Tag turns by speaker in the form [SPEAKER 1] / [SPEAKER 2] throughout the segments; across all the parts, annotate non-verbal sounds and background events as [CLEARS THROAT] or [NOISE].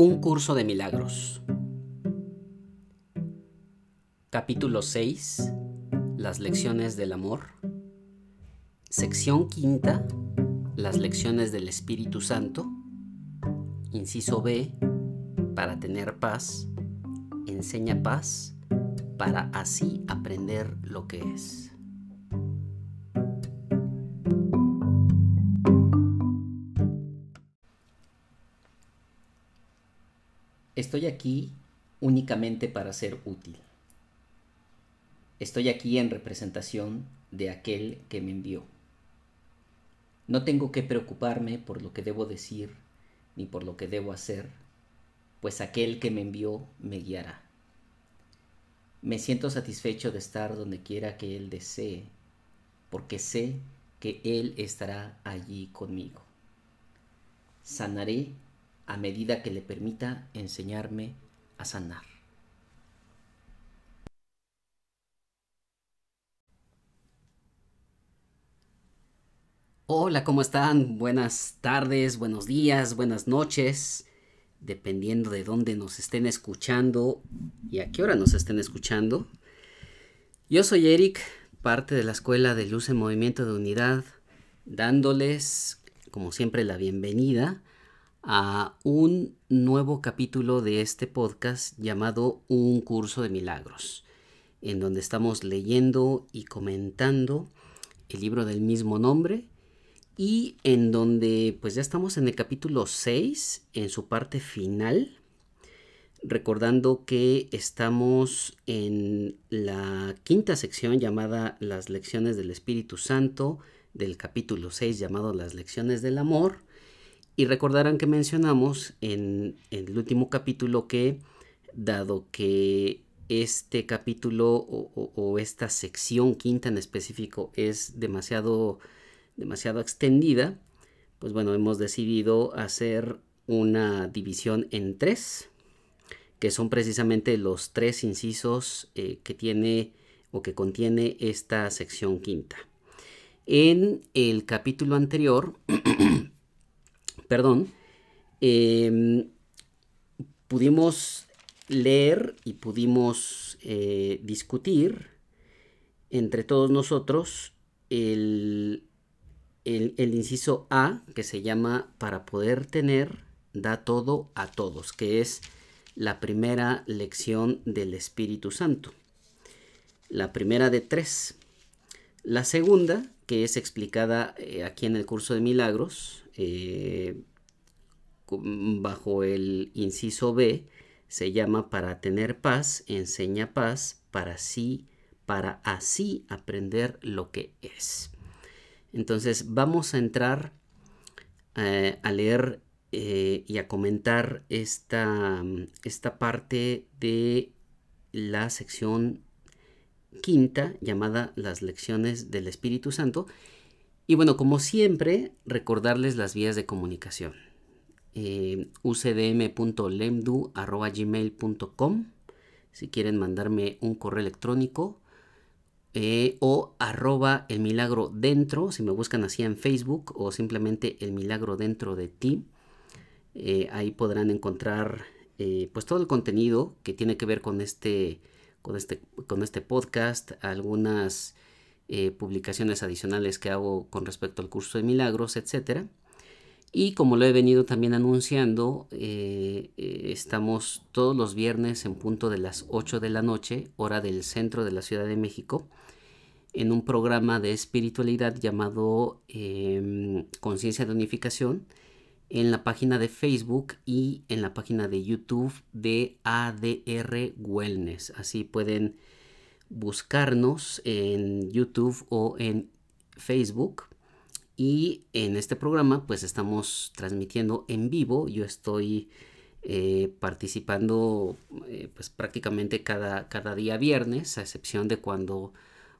[SPEAKER 1] Un curso de milagros. Capítulo 6. Las lecciones del amor. Sección quinta. Las lecciones del Espíritu Santo. Inciso B. Para tener paz. Enseña paz para así aprender lo que es. Estoy aquí únicamente para ser útil. Estoy aquí en representación de aquel que me envió. No tengo que preocuparme por lo que debo decir ni por lo que debo hacer, pues aquel que me envió me guiará. Me siento satisfecho de estar donde quiera que Él desee, porque sé que Él estará allí conmigo. Sanaré a medida que le permita enseñarme a sanar. Hola, ¿cómo están? Buenas tardes, buenos días, buenas noches, dependiendo de dónde nos estén escuchando y a qué hora nos estén escuchando. Yo soy Eric, parte de la Escuela de Luz en Movimiento de Unidad, dándoles, como siempre, la bienvenida a un nuevo capítulo de este podcast llamado Un curso de milagros, en donde estamos leyendo y comentando el libro del mismo nombre y en donde pues ya estamos en el capítulo 6, en su parte final, recordando que estamos en la quinta sección llamada Las lecciones del Espíritu Santo, del capítulo 6 llamado Las lecciones del amor, y recordarán que mencionamos en, el último capítulo que, dado que este capítulo o, esta sección quinta en específico es demasiado, demasiado extendida, pues bueno, hemos decidido hacer una división en tres, que son precisamente los tres incisos eh, que tiene o que contiene esta sección quinta. En el capítulo anterior [CLEARS THROAT] perdón, em, pudimos leer y pudimos eh, discutir entre todos nosotros el, el, inciso A que se llama para poder tener, da todo a todos, que es la primera lección del Espíritu Santo. La primera de tres. La segunda, que es explicada eh, aquí en el curso de milagros, eh, bajo el inciso B, se llama para tener paz, enseña paz, para sí, para así aprender lo que es. Entonces vamos a entrar eh, a leer y a comentar esta, esta parte de la sección quinta llamada las lecciones del Espíritu Santo y bueno, como siempre, recordarles las vías de comunicación. Eh, ucdm.lemdu.gmail.com si quieren mandarme un correo electrónico eh, o arroba el milagro dentro, si me buscan así en Facebook o simplemente el milagro dentro de ti. Eh, ahí podrán encontrar pues todo el contenido que tiene que ver con este, con este, con este podcast, algunas eh, publicaciones adicionales que hago con respecto al curso de milagros, etc. Y como lo he venido también anunciando, eh, eh, estamos todos los viernes en punto de las 8 de la noche, hora del centro de la Ciudad de México, en un programa de espiritualidad llamado em, Conciencia de Unificación en la página de Facebook y en la página de YouTube de ADR Wellness. Así pueden buscarnos en YouTube o en Facebook. Y en este programa pues estamos transmitiendo en vivo. Yo estoy eh, participando eh, pues prácticamente cada, cada día viernes, a excepción de cuando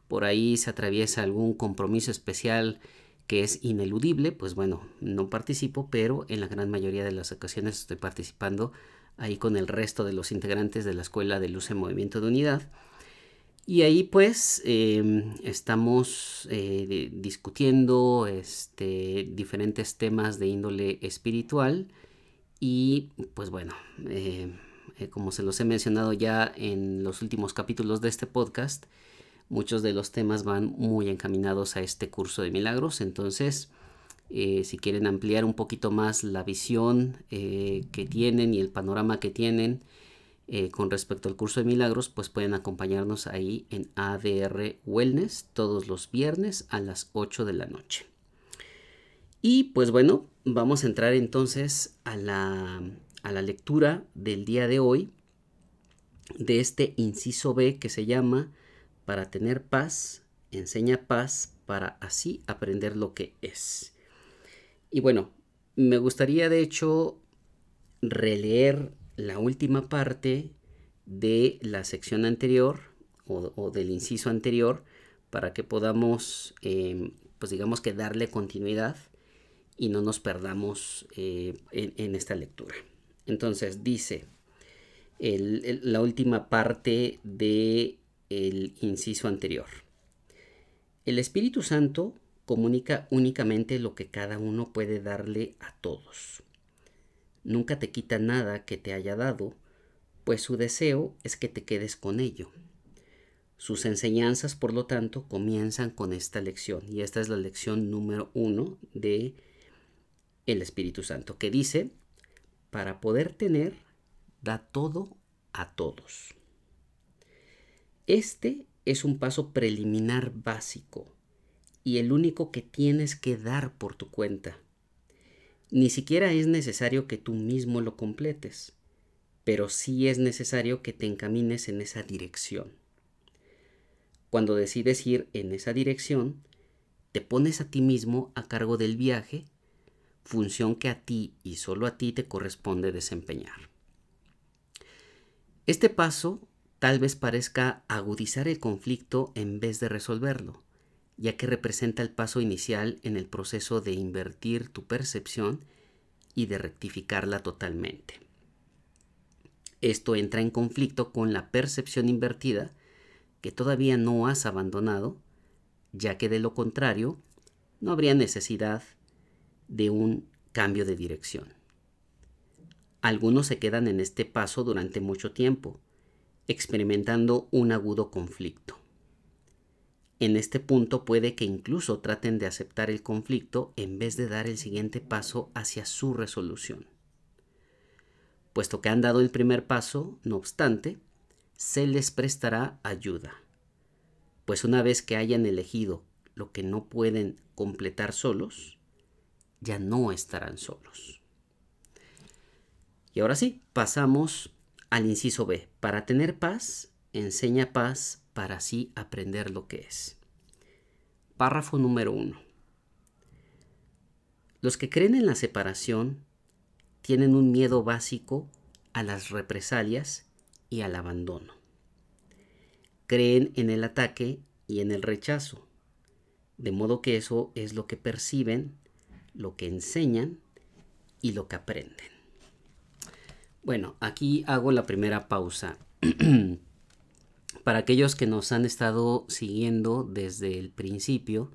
[SPEAKER 1] por ahí se atraviesa algún compromiso especial que es ineludible, pues bueno, no participo, pero en la gran mayoría de las ocasiones estoy participando ahí con el resto de los integrantes de la Escuela de Luz en Movimiento de Unidad. Y ahí pues em, estamos eh, discutiendo este, diferentes temas de índole espiritual Y pues bueno, eh, eh, como se los he mencionado ya en los últimos capítulos de este podcast, muchos de los temas van muy encaminados a este curso de milagros. Entonces, eh, si quieren ampliar un poquito más la visión que tienen y el panorama que tienen con respecto al curso de milagros, pues pueden acompañarnos ahí en ADR Wellness todos los viernes a las 8 de la noche. Y pues bueno, vamos a entrar entonces a la, a la lectura del día de hoy de este inciso B que se llama Para tener paz, enseña paz para así aprender lo que es. Y bueno, me gustaría de hecho releer la última parte de la sección anterior o, del inciso anterior para que podamos, eh, pues digamos que darle continuidad y no nos perdamos eh, en, esta lectura. Entonces dice la última parte del el inciso anterior. El Espíritu Santo comunica únicamente lo que cada uno puede darle a todos. Nunca te quita nada que te haya dado, pues su deseo es que te quedes con ello. Sus enseñanzas, por lo tanto, comienzan con esta lección, y esta es la lección número uno de el Espíritu Santo, que dice, para poder tener, da todo a todos. Este es un paso preliminar básico y el único que tienes que dar por tu cuenta. Ni siquiera es necesario que tú mismo lo completes, pero sí es necesario que te encamines en esa dirección. Cuando decides ir en esa dirección, te pones a ti mismo a cargo del viaje función que a ti y solo a ti te corresponde desempeñar. Este paso tal vez parezca agudizar el conflicto en vez de resolverlo, ya que representa el paso inicial en el proceso de invertir tu percepción y de rectificarla totalmente. Esto entra en conflicto con la percepción invertida que todavía no has abandonado, ya que de lo contrario no habría necesidad de un cambio de dirección. Algunos se quedan en este paso durante mucho tiempo, experimentando un agudo conflicto. En este punto puede que incluso traten de aceptar el conflicto en vez de dar el siguiente paso hacia su resolución. Puesto que han dado el primer paso, no obstante, se les prestará ayuda, pues una vez que hayan elegido lo que no pueden completar solos, ya no estarán solos. Y ahora sí, pasamos al inciso B. Para tener paz, enseña paz para así aprender lo que es. Párrafo número 1. Los que creen en la separación tienen un miedo básico a las represalias y al abandono. Creen en el ataque y en el rechazo, de modo que eso es lo que perciben lo que enseñan y lo que aprenden. Bueno, aquí hago la primera pausa. [CLEARS THROAT] Para aquellos que nos han estado siguiendo desde el principio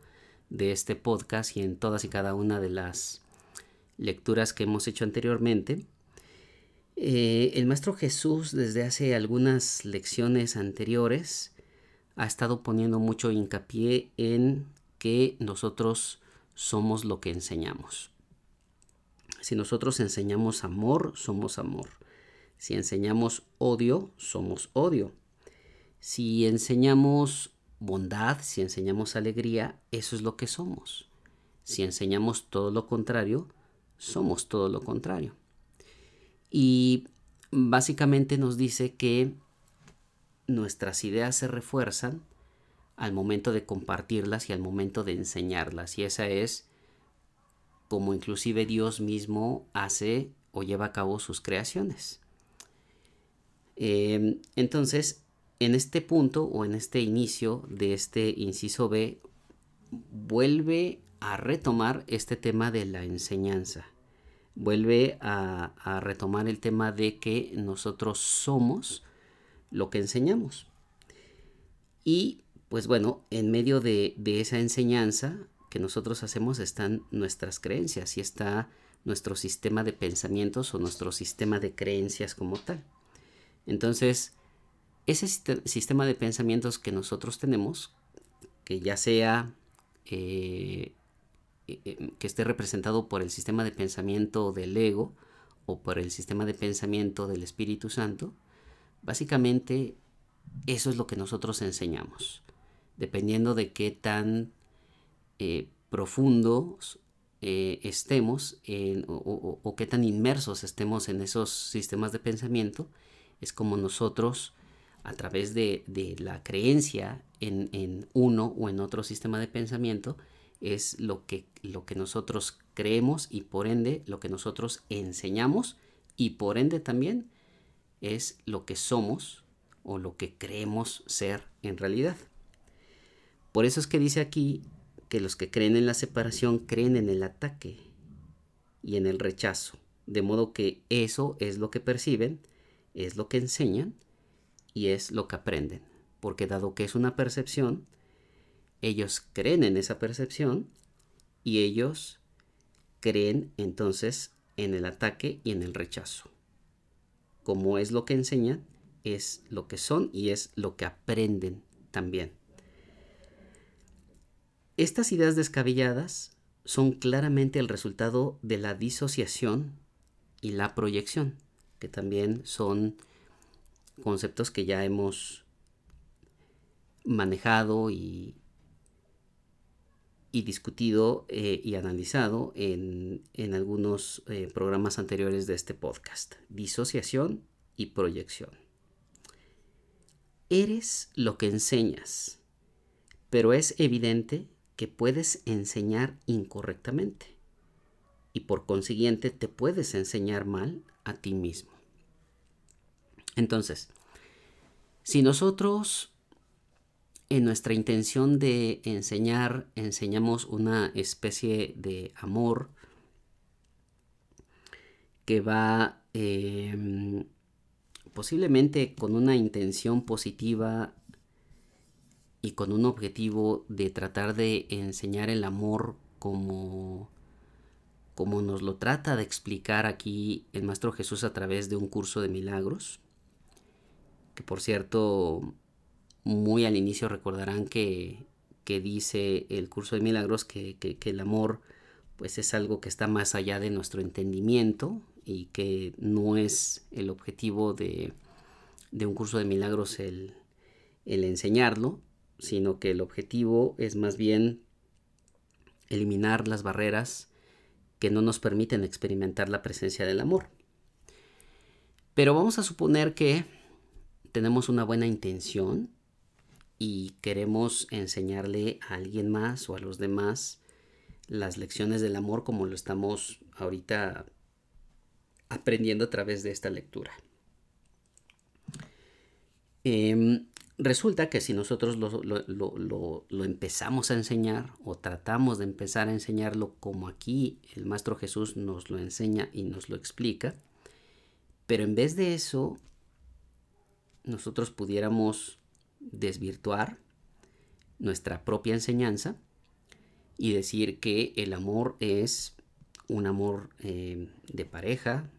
[SPEAKER 1] de este podcast y en todas y cada una de las lecturas que hemos hecho anteriormente, eh, el Maestro Jesús desde hace algunas lecciones anteriores ha estado poniendo mucho hincapié en que nosotros somos lo que enseñamos. Si nosotros enseñamos amor, somos amor. Si enseñamos odio, somos odio. Si enseñamos bondad, si enseñamos alegría, eso es lo que somos. Si enseñamos todo lo contrario, somos todo lo contrario. Y básicamente nos dice que nuestras ideas se refuerzan al momento de compartirlas y al momento de enseñarlas. Y esa es como inclusive Dios mismo hace o lleva a cabo sus creaciones. Em, entonces, en este punto o en este inicio de este inciso B, vuelve a retomar este tema de la enseñanza. Vuelve a, a retomar el tema de que nosotros somos lo que enseñamos. Y pues bueno, en medio de, esa enseñanza que nosotros hacemos están nuestras creencias y está nuestro sistema de pensamientos o nuestro sistema de creencias como tal. Entonces, ese sistema de pensamientos que nosotros tenemos, que ya sea eh, eh, eh, que esté representado por el sistema de pensamiento del ego o por el sistema de pensamiento del Espíritu Santo, básicamente eso es lo que nosotros enseñamos. Dependiendo de qué tan profundos estemos o, qué tan inmersos estemos en esos sistemas de pensamiento, es como nosotros a través de, la creencia en, uno o en otro sistema de pensamiento, es lo que, lo que nosotros creemos y por ende lo que nosotros enseñamos y por ende también es lo que somos o lo que creemos ser en realidad. Por eso es que dice aquí que los que creen en la separación creen en el ataque y en el rechazo, de modo que eso es lo que perciben, es lo que enseñan y es lo que aprenden. Porque dado que es una percepción, ellos creen en esa percepción y ellos creen entonces en el ataque y en el rechazo. Como es lo que enseñan, es lo que son y es lo que aprenden también. Estas ideas descabelladas son claramente el resultado de la disociación y la proyección, que también son conceptos que ya hemos manejado y, y discutido eh, y analizado en, algunos eh, programas anteriores de este podcast. Disociación y proyección. Eres lo que enseñas, pero es evidente que puedes enseñar incorrectamente y por consiguiente te puedes enseñar mal a ti mismo. Entonces, si nosotros en nuestra intención de enseñar enseñamos una especie de amor que va em, posiblemente con una intención positiva y con un objetivo de tratar de enseñar el amor como como nos lo trata de explicar aquí el Maestro Jesús a través de un curso de milagros, que por cierto, muy al inicio recordarán que, dice el curso de milagros que, el amor pues es algo que está más allá de nuestro entendimiento y que no es el objetivo de, un curso de milagros el, el enseñarlo, sino que el objetivo es más bien eliminar las barreras que no nos permiten experimentar la presencia del amor. Pero vamos a suponer que tenemos una buena intención y queremos enseñarle a alguien más o a los demás las lecciones del amor como lo estamos ahorita aprendiendo a través de esta lectura. Em, resulta que si nosotros lo, lo, empezamos a enseñar o tratamos de empezar a enseñarlo como aquí el Maestro Jesús nos lo enseña y nos lo explica, pero en vez de eso nosotros pudiéramos desvirtuar nuestra propia enseñanza y decir que el amor es un amor eh, de pareja,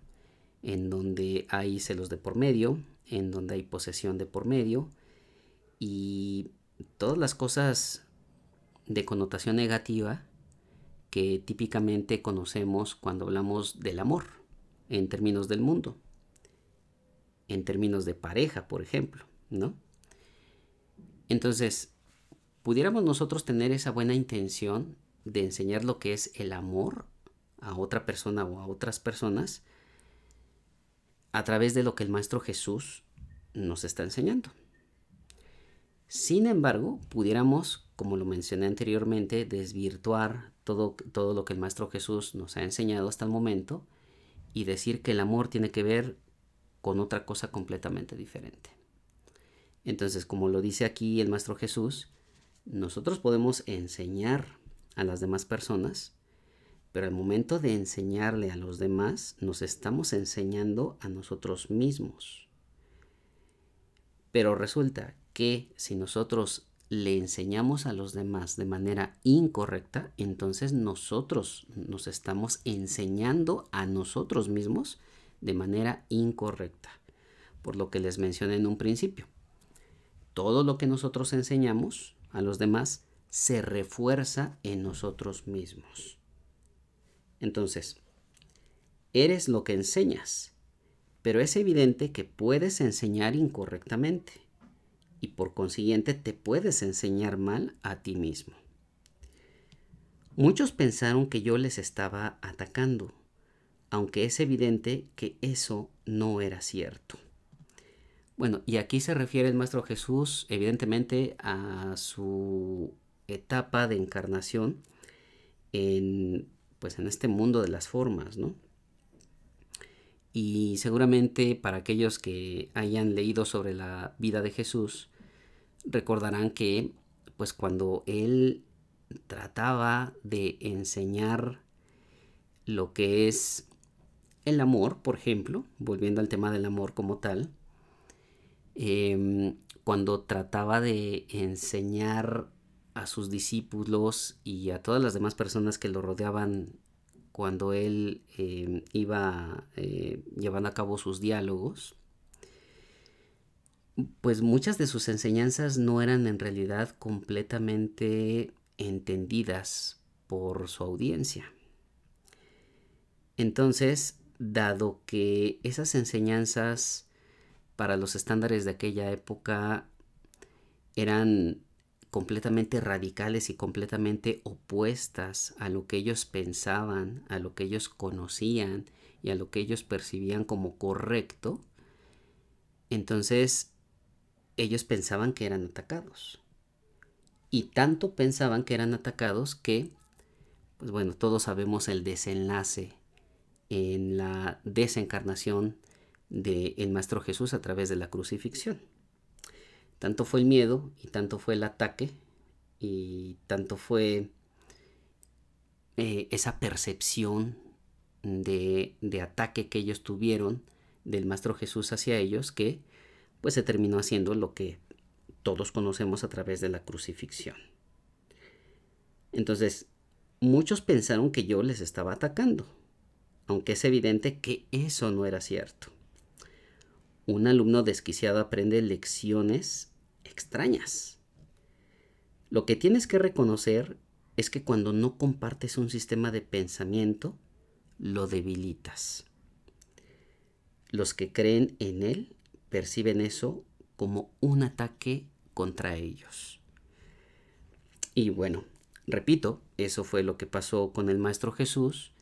[SPEAKER 1] en donde hay celos de por medio, en donde hay posesión de por medio y todas las cosas de connotación negativa que típicamente conocemos cuando hablamos del amor en términos del mundo en términos de pareja, por ejemplo, ¿no? Entonces, pudiéramos nosotros tener esa buena intención de enseñar lo que es el amor a otra persona o a otras personas a través de lo que el Maestro Jesús nos está enseñando. Sin embargo, pudiéramos, como lo mencioné anteriormente, desvirtuar todo, todo lo que el Maestro Jesús nos ha enseñado hasta el momento y decir que el amor tiene que ver con otra cosa completamente diferente. Entonces, como lo dice aquí el Maestro Jesús, nosotros podemos enseñar a las demás personas, pero al momento de enseñarle a los demás, nos estamos enseñando a nosotros mismos. Pero resulta que si nosotros le enseñamos a los demás de manera incorrecta, entonces nosotros nos estamos enseñando a nosotros mismos de manera incorrecta. Por lo que les mencioné en un principio. Todo lo que nosotros enseñamos a los demás se refuerza en nosotros mismos. Entonces, eres lo que enseñas, pero es evidente que puedes enseñar incorrectamente y por consiguiente te puedes enseñar mal a ti mismo. Muchos pensaron que yo les estaba atacando, aunque es evidente que eso no era cierto. Bueno, y aquí se refiere el Maestro Jesús evidentemente a su etapa de encarnación en pues en este mundo de las formas, ¿no? Y seguramente para aquellos que hayan leído sobre la vida de Jesús, recordarán que pues cuando él trataba de enseñar lo que es el amor, por ejemplo, volviendo al tema del amor como tal, em, cuando trataba de enseñar a sus discípulos y a todas las demás personas que lo rodeaban cuando él em, iba eh, llevando a cabo sus diálogos, pues muchas de sus enseñanzas no eran en realidad completamente entendidas por su audiencia. Entonces, dado que esas enseñanzas para los estándares de aquella época eran completamente radicales y completamente opuestas a lo que ellos pensaban, a lo que ellos conocían y a lo que ellos percibían como correcto, entonces ellos pensaban que eran atacados. Y tanto pensaban que eran atacados que, pues bueno, todos sabemos el desenlace en la desencarnación del el Maestro Jesús a través de la crucifixión. Tanto fue el miedo y tanto fue el ataque y tanto fue eh, esa percepción de, de ataque que ellos tuvieron del Maestro Jesús hacia ellos que pues se terminó haciendo lo que todos conocemos a través de la crucifixión. Entonces, muchos pensaron que yo les estaba atacando, aunque es evidente que eso no era cierto. Un alumno desquiciado aprende lecciones extrañas. Lo que tienes que reconocer es que cuando no compartes un sistema de pensamiento, lo debilitas. Los que creen en él perciben eso como un ataque contra ellos. Y bueno, repito, eso fue lo que pasó con el Maestro Jesús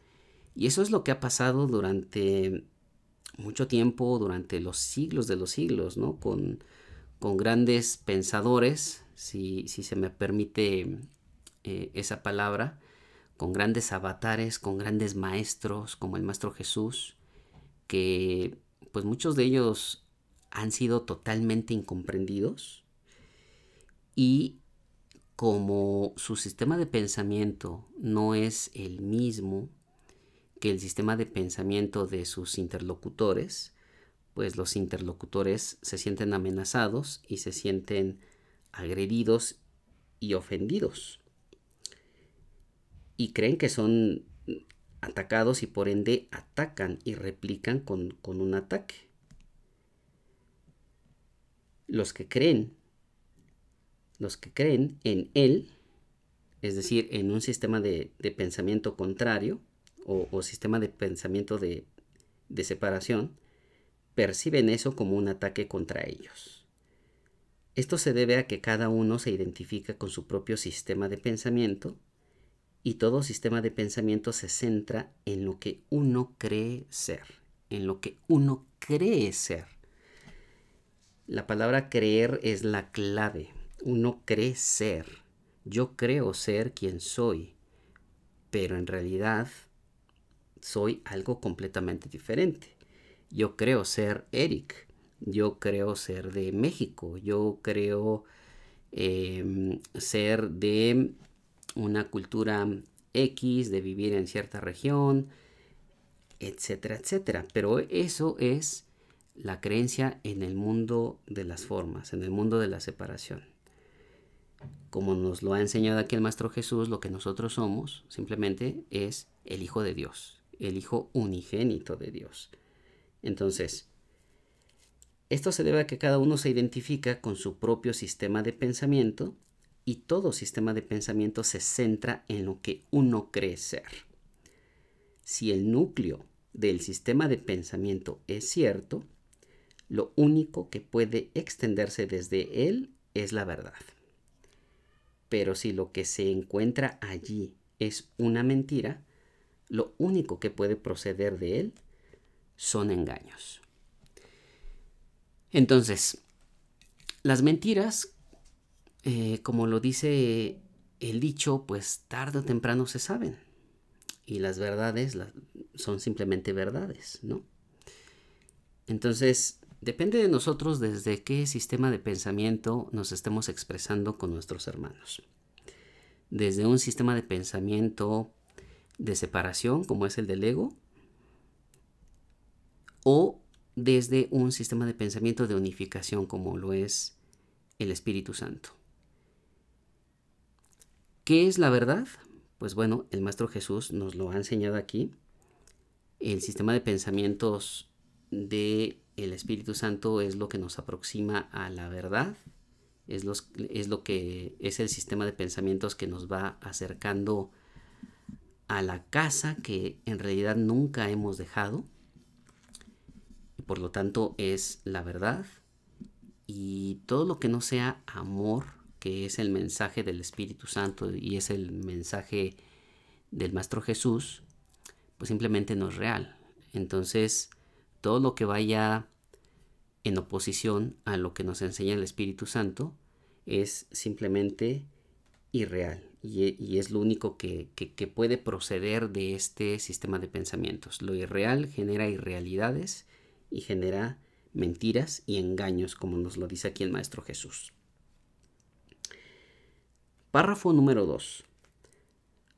[SPEAKER 1] y eso es lo que ha pasado durante mucho tiempo, durante los siglos de los siglos, ¿no? Con, con grandes pensadores, si, si, se me permite eh, esa palabra, con grandes avatares, con grandes maestros como el Maestro Jesús, que pues muchos de ellos han sido totalmente incomprendidos y como su sistema de pensamiento no es el mismo que el sistema de pensamiento de sus interlocutores, pues los interlocutores se sienten amenazados y se sienten agredidos y ofendidos. Y creen que son atacados y por ende atacan y replican con, con un ataque los que creen, los que creen en Él, es decir, en un sistema de, pensamiento contrario o, sistema de pensamiento de, de separación, perciben eso como un ataque contra ellos. Esto se debe a que cada uno se identifica con su propio sistema de pensamiento y todo sistema de pensamiento se centra en lo que uno cree ser, en lo que uno cree ser. La palabra creer es la clave. Uno cree ser. Yo creo ser quien soy, pero en realidad soy algo completamente diferente. Yo creo ser Eric. Yo creo ser de México. Yo creo em, ser de una cultura X, de vivir en cierta región, etcétera, etcétera. Pero eso es la creencia en el mundo de las formas, en el mundo de la separación. como nos lo ha enseñado aquí el Maestro Jesús, lo que nosotros somos simplemente es el Hijo de Dios, el Hijo unigénito de Dios. Entonces, esto se debe a que cada uno se identifica con su propio sistema de pensamiento y todo sistema de pensamiento se centra en lo que uno cree ser. Si el núcleo del sistema de pensamiento es cierto, lo único que puede extenderse desde él es la verdad. Pero si lo que se encuentra allí es una mentira, lo único que puede proceder de él son engaños. Entonces, las mentiras, eh, como lo dice el dicho, pues tarde o temprano se saben. Y las verdades son simplemente verdades, ¿no? Entonces, depende de nosotros desde qué sistema de pensamiento nos estemos expresando con nuestros hermanos. Desde un sistema de pensamiento de separación, como es el del ego, o desde un sistema de pensamiento de unificación, como lo es el Espíritu Santo. ¿Qué es la verdad? Pues bueno, el Maestro Jesús nos lo ha enseñado aquí. El sistema de pensamientos de el Espíritu Santo es lo que nos aproxima a la verdad, es, es lo que es el sistema de pensamientos que nos va acercando a la casa que en realidad nunca hemos dejado. Y por lo tanto es la verdad. Y todo lo que no sea amor, que es el mensaje del Espíritu Santo y es el mensaje del Maestro Jesús, pues simplemente no es real. Entonces, todo lo que vaya en oposición a lo que nos enseña el Espíritu Santo es simplemente irreal y, es lo único que, que, puede proceder de este sistema de pensamientos. Lo irreal genera irrealidades y genera mentiras y engaños, como nos lo dice aquí el Maestro Jesús. Párrafo número 2.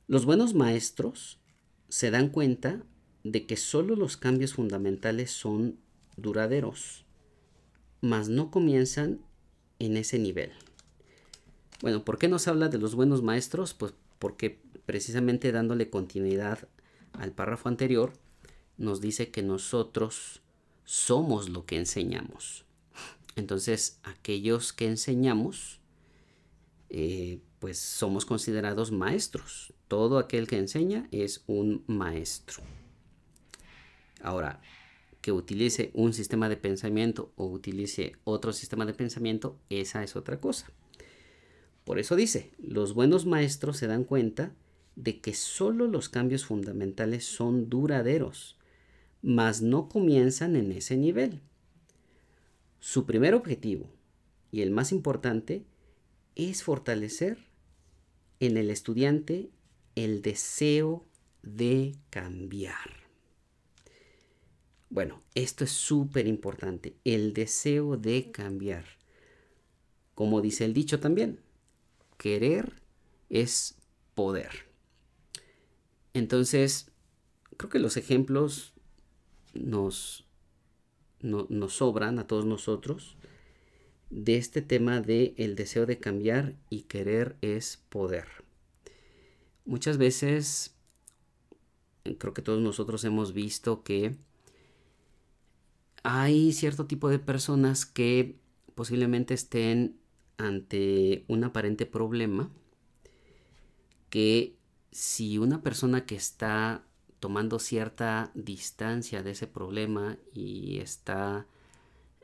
[SPEAKER 1] Los buenos maestros se dan cuenta de que solo los cambios fundamentales son duraderos, mas no comienzan en ese nivel. Bueno, ¿por qué nos habla de los buenos maestros? Pues porque precisamente dándole continuidad al párrafo anterior, nos dice que nosotros somos lo que enseñamos. Entonces, aquellos que enseñamos, eh, pues somos considerados maestros. Todo aquel que enseña es un maestro. Ahora, que utilice un sistema de pensamiento o utilice otro sistema de pensamiento, esa es otra cosa. Por eso dice, los buenos maestros se dan cuenta de que solo los cambios fundamentales son duraderos, mas no comienzan en ese nivel. Su primer objetivo, y el más importante, es fortalecer en el estudiante el deseo de cambiar. Bueno, esto es súper importante, el deseo de cambiar. Como dice el dicho también, querer es poder. Entonces, creo que los ejemplos nos, nos sobran a todos nosotros de este tema de el deseo de cambiar y querer es poder. Muchas veces, creo que todos nosotros hemos visto que hay cierto tipo de personas que posiblemente estén ante un aparente problema que si una persona que está tomando cierta distancia de ese problema y está,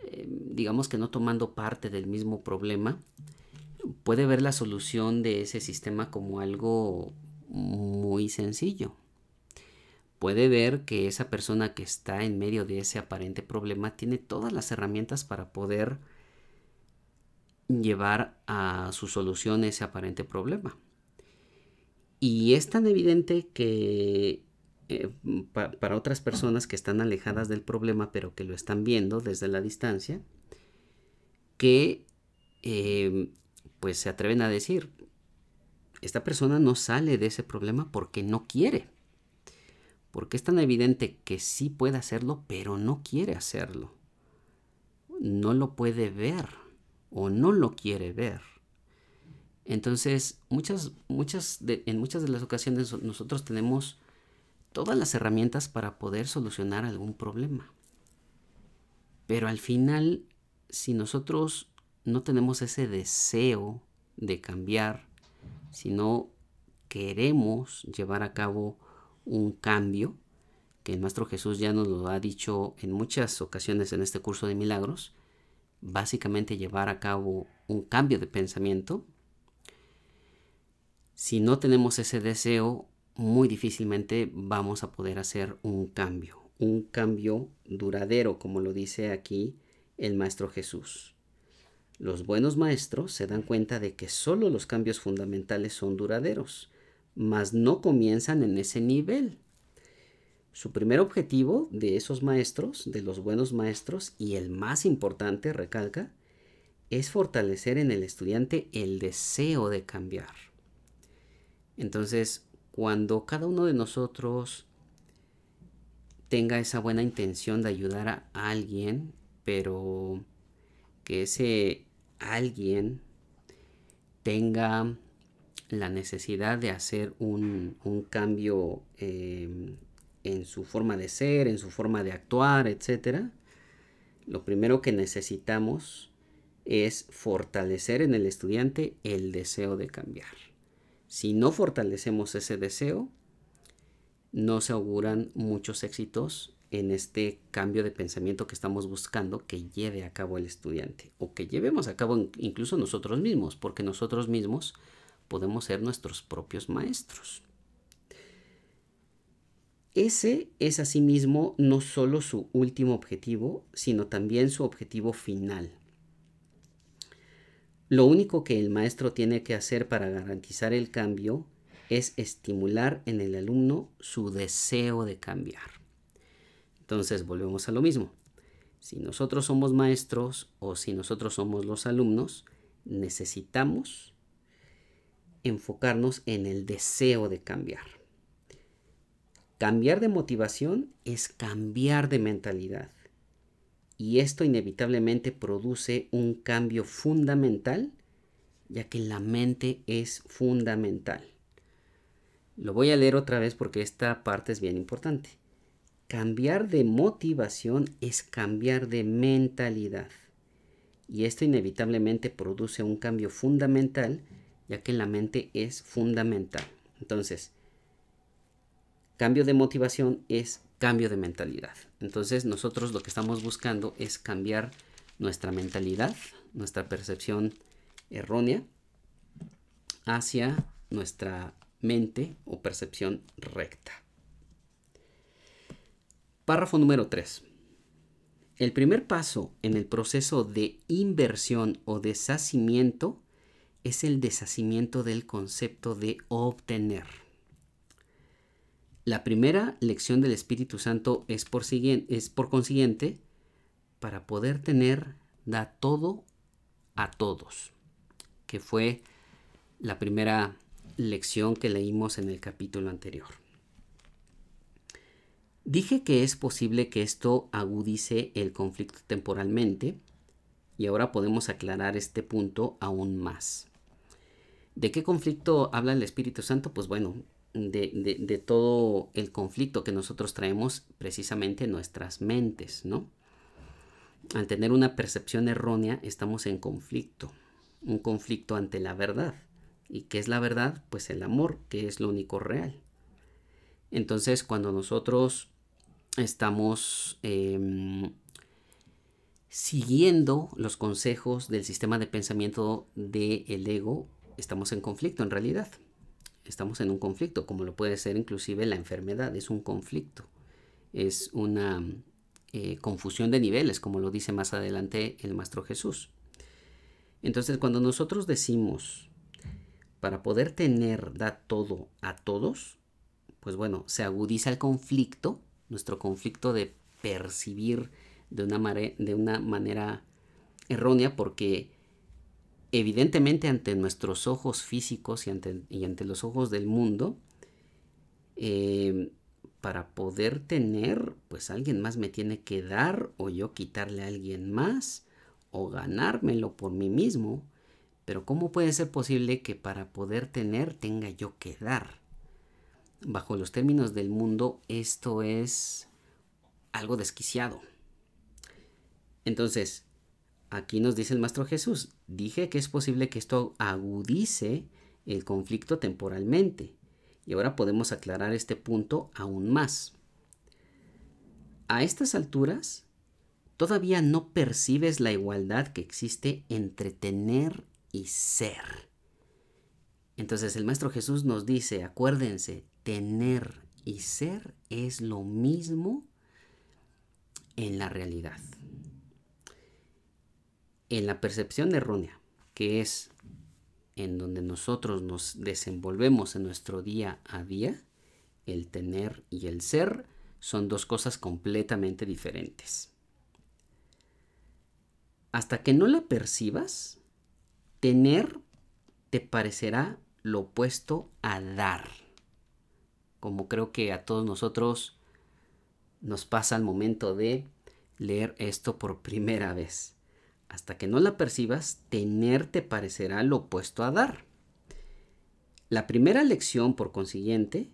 [SPEAKER 1] eh, digamos que no tomando parte del mismo problema, puede ver la solución de ese sistema como algo muy sencillo. Puede ver que esa persona que está en medio de ese aparente problema tiene todas las herramientas para poder llevar a su solución ese aparente problema. Y es tan evidente que eh, para otras personas que están alejadas del problema pero que lo están viendo desde la distancia, que eh, pues se atreven a decir, esta persona no sale de ese problema porque no quiere porque es tan evidente que sí puede hacerlo, pero no quiere hacerlo. No lo puede ver o no lo quiere ver. Entonces, muchas, muchas en muchas de las ocasiones nosotros tenemos todas las herramientas para poder solucionar algún problema. Pero al final, si nosotros no tenemos ese deseo de cambiar, si no queremos llevar a cabo un cambio, que el Maestro Jesús ya nos lo ha dicho en muchas ocasiones en este curso de milagros, básicamente llevar a cabo un cambio de pensamiento, si no tenemos ese deseo, muy difícilmente vamos a poder hacer un cambio, un cambio duradero, como lo dice aquí el Maestro Jesús. Los buenos maestros se dan cuenta de que solo los cambios fundamentales son duraderos, mas no comienzan en ese nivel. Su primer objetivo de esos maestros, de los buenos maestros, y el más importante, recalca, es fortalecer en el estudiante el deseo de cambiar. Entonces, cuando cada uno de nosotros tenga esa buena intención de ayudar a alguien, pero que ese alguien tenga la necesidad de hacer un, cambio em, en su forma de ser, en su forma de actuar, etc., lo primero que necesitamos es fortalecer en el estudiante el deseo de cambiar. Si no fortalecemos ese deseo, no se auguran muchos éxitos en este cambio de pensamiento que estamos buscando que lleve a cabo el estudiante o que llevemos a cabo incluso nosotros mismos, porque nosotros mismos podemos ser nuestros propios maestros. Ese es asimismo no solo su último objetivo, sino también su objetivo final. Lo único que el maestro tiene que hacer para garantizar el cambio es estimular en el alumno su deseo de cambiar. Entonces volvemos a lo mismo. Si nosotros somos maestros o si nosotros somos los alumnos, necesitamos enfocarnos en el deseo de cambiar. Cambiar de motivación es cambiar de mentalidad. Y esto inevitablemente produce un cambio fundamental, ya que la mente es fundamental. Lo voy a leer otra vez porque esta parte es bien importante. Cambiar de motivación es cambiar de mentalidad. Y esto inevitablemente produce un cambio fundamental, ya que la mente es fundamental. Entonces, cambio de motivación es cambio de mentalidad. Entonces, nosotros lo que estamos buscando es cambiar nuestra mentalidad, nuestra percepción errónea, hacia nuestra mente o percepción recta. Párrafo número 3. El primer paso en el proceso de inversión o deshacimiento es el deshacimiento del concepto de obtener. La primera lección del Espíritu Santo es por, consiguiente, para poder tener, da todo a todos, que fue la primera lección que leímos en el capítulo anterior. Dije que es posible que esto agudice el conflicto temporalmente y ahora podemos aclarar este punto aún más. ¿De qué conflicto habla el Espíritu Santo? Pues bueno, de, todo el conflicto que nosotros traemos precisamente en nuestras mentes, ¿no? Al tener una percepción errónea estamos en conflicto, un conflicto ante la verdad. ¿Y qué es la verdad? Pues el amor, que es lo único real. Entonces, cuando nosotros estamos em, siguiendo los consejos del sistema de pensamiento del ego, estamos en conflicto en realidad. Estamos en un conflicto, como lo puede ser inclusive la enfermedad, es un conflicto. Es una eh, confusión de niveles, como lo dice más adelante el Maestro Jesús. Entonces, cuando nosotros decimos, para poder tener da todo a todos, pues bueno, se agudiza el conflicto nuestro conflicto de percibir de una, de una manera errónea porque evidentemente ante nuestros ojos físicos y ante, los ojos del mundo, eh, para poder tener, pues alguien más me tiene que dar o yo quitarle a alguien más o ganármelo por mí mismo. Pero ¿cómo puede ser posible que para poder tener tenga yo que dar? Bajo los términos del mundo, esto es algo desquiciado. Entonces, aquí nos dice el Maestro Jesús, dije que es posible que esto agudice el conflicto temporalmente. Y ahora podemos aclarar este punto aún más. A estas alturas, todavía no percibes la igualdad que existe entre tener y ser. Entonces el Maestro Jesús nos dice, acuérdense, tener y ser es lo mismo en la realidad. En la percepción errónea, que es en donde nosotros nos desenvolvemos en nuestro día a día, el tener y el ser son dos cosas completamente diferentes. Hasta que no la percibas, tener te parecerá lo opuesto a dar. Como creo que a todos nosotros nos pasa al momento de leer esto por primera vez. Hasta que no la percibas, tener te parecerá lo opuesto a dar. La primera lección, por consiguiente,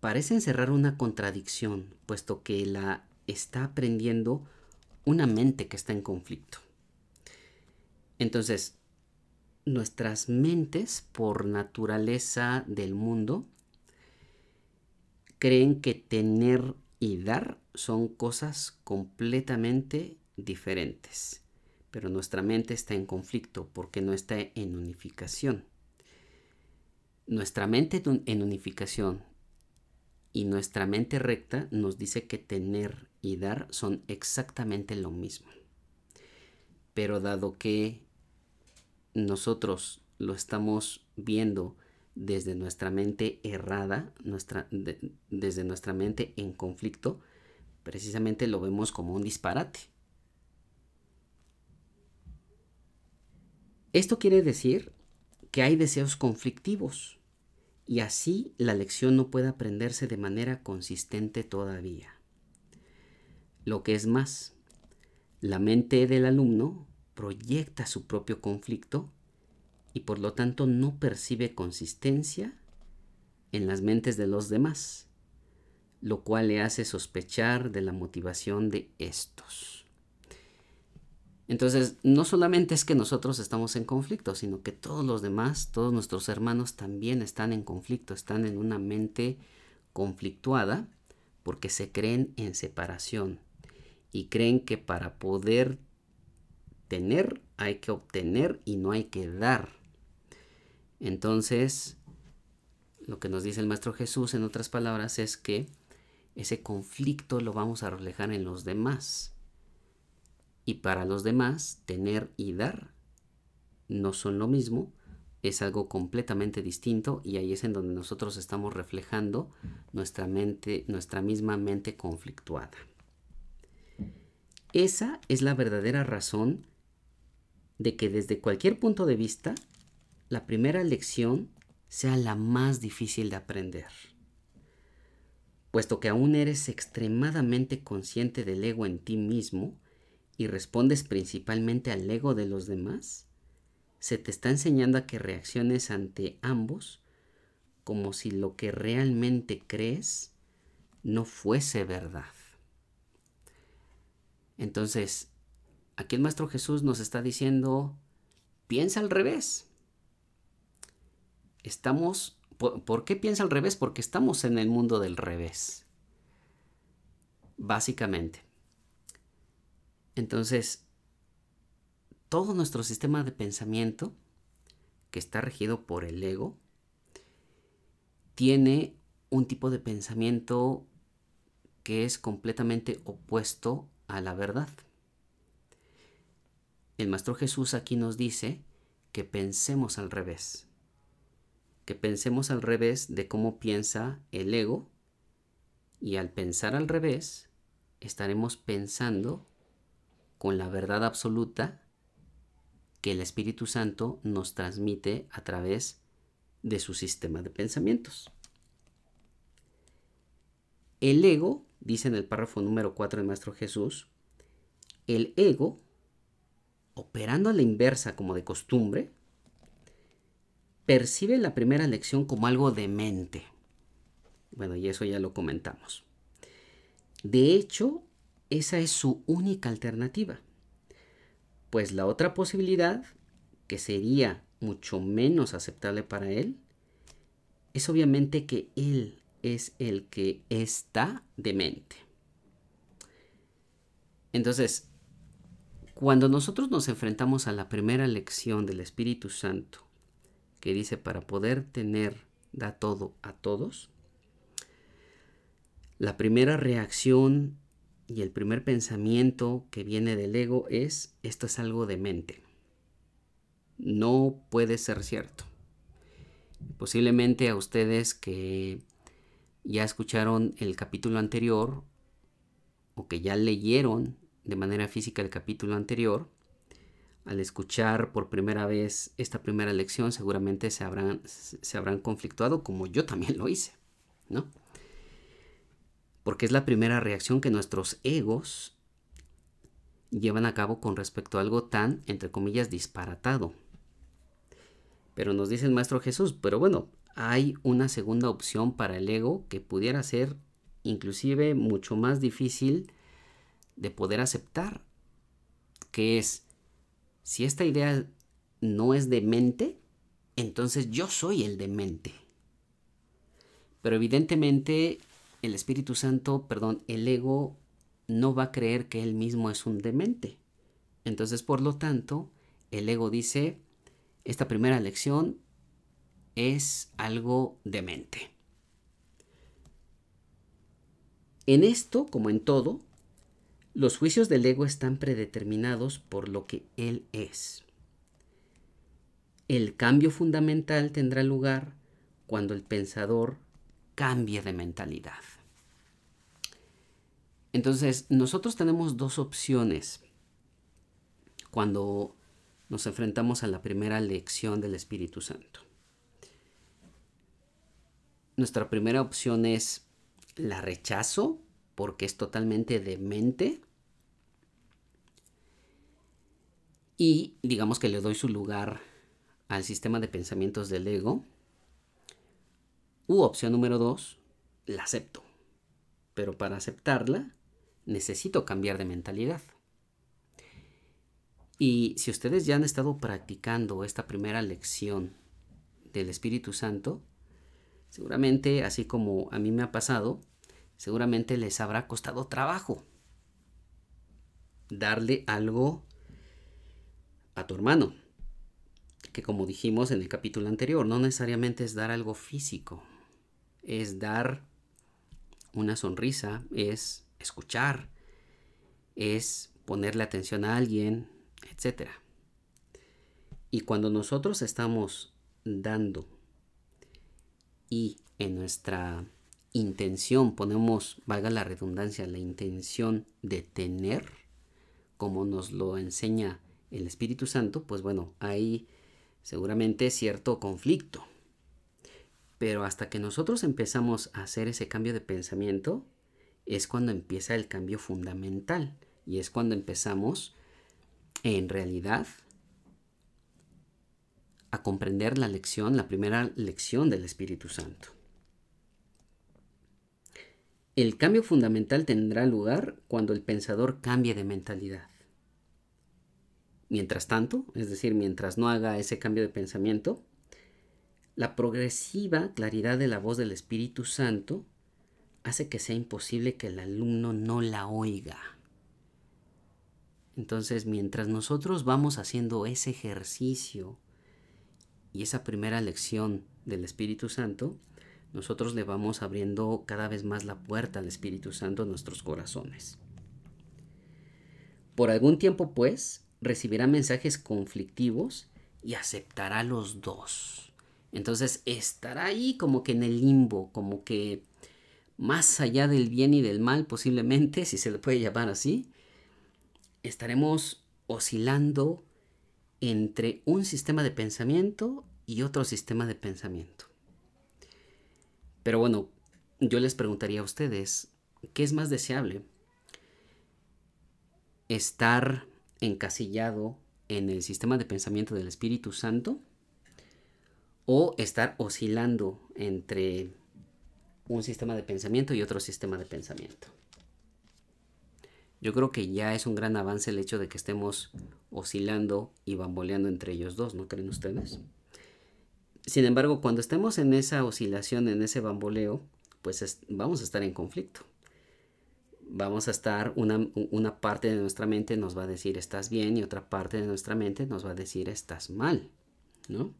[SPEAKER 1] parece encerrar una contradicción, puesto que la está aprendiendo una mente que está en conflicto. Entonces, nuestras mentes, por naturaleza del mundo, creen que tener y dar son cosas completamente diferentes. Pero nuestra mente está en conflicto porque no está en unificación. Nuestra mente en unificación y nuestra mente recta nos dice que tener y dar son exactamente lo mismo. Pero dado que nosotros lo estamos viendo desde nuestra mente errada, nuestra, desde nuestra mente en conflicto, precisamente lo vemos como un disparate. Esto quiere decir que hay deseos conflictivos y así la lección no puede aprenderse de manera consistente todavía. Lo que es más, la mente del alumno proyecta su propio conflicto y por lo tanto no percibe consistencia en las mentes de los demás, lo cual le hace sospechar de la motivación de estos. Entonces, no solamente es que nosotros estamos en conflicto, sino que todos los demás, todos nuestros hermanos también están en conflicto, están en una mente conflictuada porque se creen en separación y creen que para poder tener hay que obtener y no hay que dar. Entonces, lo que nos dice el Maestro Jesús en otras palabras es que ese conflicto lo vamos a reflejar en los demás. Y para los demás, tener y dar no son lo mismo, es algo completamente distinto y ahí es en donde nosotros estamos reflejando nuestra mente, nuestra misma mente conflictuada. Esa es la verdadera razón de que desde cualquier punto de vista la primera lección sea la más difícil de aprender. Puesto que aún eres extremadamente consciente del ego en ti mismo y respondes principalmente al ego de los demás, se te está enseñando a que reacciones ante ambos como si lo que realmente crees no fuese verdad. Entonces, aquí el Maestro Jesús nos está diciendo, piensa al revés estamos, ¿por, qué piensa al revés? Porque estamos en el mundo del revés. Básicamente. Entonces, todo nuestro sistema de pensamiento, que está regido por el ego, tiene un tipo de pensamiento que es completamente opuesto a la verdad. El Maestro Jesús aquí nos dice que pensemos al revés que pensemos al revés de cómo piensa el ego y al pensar al revés estaremos pensando con la verdad absoluta que el Espíritu Santo nos transmite a través de su sistema de pensamientos. El ego, dice en el párrafo número 4 del Maestro Jesús, el ego, operando a la inversa como de costumbre, percibe la primera lección como algo demente. Bueno, y eso ya lo comentamos. De hecho, esa es su única alternativa. Pues la otra posibilidad, que sería mucho menos aceptable para él, es obviamente que él es el que está demente. Entonces, cuando nosotros nos enfrentamos a la primera lección del Espíritu Santo, que dice para poder tener, da todo a todos, la primera reacción y el primer pensamiento que viene del ego es, esto es algo de mente. No puede ser cierto. Posiblemente a ustedes que ya escucharon el capítulo anterior o que ya leyeron de manera física el capítulo anterior, al escuchar por primera vez esta primera lección seguramente se habrán, se habrán conflictuado como yo también lo hice, ¿no? Porque es la primera reacción que nuestros egos llevan a cabo con respecto a algo tan, entre comillas, disparatado. Pero nos dice el Maestro Jesús, pero bueno, hay una segunda opción para el ego que pudiera ser inclusive mucho más difícil de poder aceptar, que es, si esta idea no es demente, entonces yo soy el demente. Pero evidentemente el Espíritu Santo, perdón, el ego no va a creer que él mismo es un demente. Entonces, por lo tanto, el ego dice, esta primera lección es algo demente. En esto, como en todo, los juicios del ego están predeterminados por lo que él es. El cambio fundamental tendrá lugar cuando el pensador cambie de mentalidad. Entonces, nosotros tenemos dos opciones cuando nos enfrentamos a la primera lección del Espíritu Santo. Nuestra primera opción es la rechazo porque es totalmente demente Y digamos que le doy su lugar al sistema de pensamientos del ego. U opción número dos, la acepto. Pero para aceptarla necesito cambiar de mentalidad. Y si ustedes ya han estado practicando esta primera lección del Espíritu Santo, seguramente, así como a mí me ha pasado, seguramente les habrá costado trabajo darle algo a tu hermano. Que como dijimos en el capítulo anterior, no necesariamente es dar algo físico, es dar una sonrisa, es escuchar, es ponerle atención a alguien, etc. Y cuando nosotros estamos dando y en nuestra intención ponemos, valga la redundancia, la intención de tener, como nos lo enseña el Espíritu Santo, pues bueno, hay seguramente cierto conflicto. Pero hasta que nosotros empezamos a hacer ese cambio de pensamiento, es cuando empieza el cambio fundamental. Y es cuando empezamos, en realidad, a comprender la lección, la primera lección del Espíritu Santo. El cambio fundamental tendrá lugar cuando el pensador cambie de mentalidad. Mientras tanto, es decir, mientras no haga ese cambio de pensamiento, la progresiva claridad de la voz del Espíritu Santo hace que sea imposible que el alumno no la oiga. Entonces, mientras nosotros vamos haciendo ese ejercicio y esa primera lección del Espíritu Santo, nosotros le vamos abriendo cada vez más la puerta al Espíritu Santo en nuestros corazones. Por algún tiempo, pues, recibirá mensajes conflictivos y aceptará los dos. Entonces estará ahí como que en el limbo, como que más allá del bien y del mal posiblemente, [LAUGHS] si se le puede llamar así, estaremos oscilando entre un sistema de pensamiento y otro sistema de pensamiento. Pero bueno, yo les preguntaría a ustedes, ¿qué es más deseable? ¿Estar encasillado en el sistema de pensamiento del Espíritu Santo o estar oscilando entre un sistema de pensamiento y otro sistema de pensamiento. Yo creo que ya es un gran avance el hecho de que estemos oscilando y bamboleando entre ellos dos, ¿no creen ustedes? Sin embargo, cuando estemos en esa oscilación, en ese bamboleo, pues vamos a estar en conflicto. Vamos a estar, una, una parte de nuestra mente nos va a decir estás bien y otra parte de nuestra mente nos va a decir estás mal, ¿no?